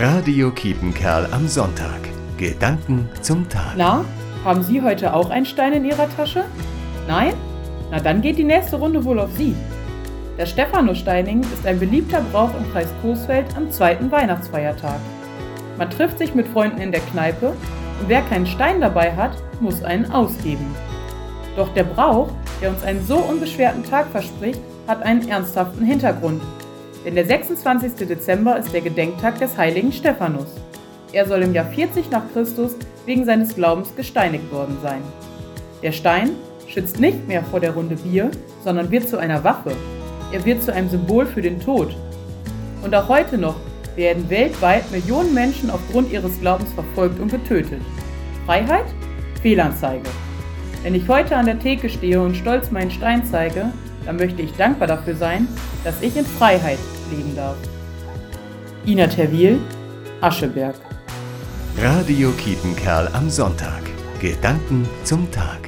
Radio Kiepenkerl am Sonntag. Gedanken zum Tag. Na, haben Sie heute auch einen Stein in Ihrer Tasche? Nein? Na dann geht die nächste Runde wohl auf Sie. Der Stephanussteining ist ein beliebter Brauch im Kreis Coesfeld am zweiten Weihnachtsfeiertag. Man trifft sich mit Freunden in der Kneipe und wer keinen Stein dabei hat, muss einen ausgeben. Doch der Brauch, der uns einen so unbeschwerten Tag verspricht, hat einen ernsthaften Hintergrund. Denn der 26. Dezember ist der Gedenktag des heiligen Stephanus. Er soll im Jahr 40 nach Christus wegen seines Glaubens gesteinigt worden sein. Der Stein schützt nicht mehr vor der Runde Bier, sondern wird zu einer Waffe. Er wird zu einem Symbol für den Tod. Und auch heute noch werden weltweit Millionen Menschen aufgrund ihres Glaubens verfolgt und getötet. Freiheit? Fehlanzeige. Wenn ich heute an der Theke stehe und stolz meinen Stein zeige, dann möchte ich dankbar dafür sein, dass ich in Freiheit leben darf. Ina Terwil, Ascheberg. Radio Kiepenkerl am Sonntag. Gedanken zum Tag.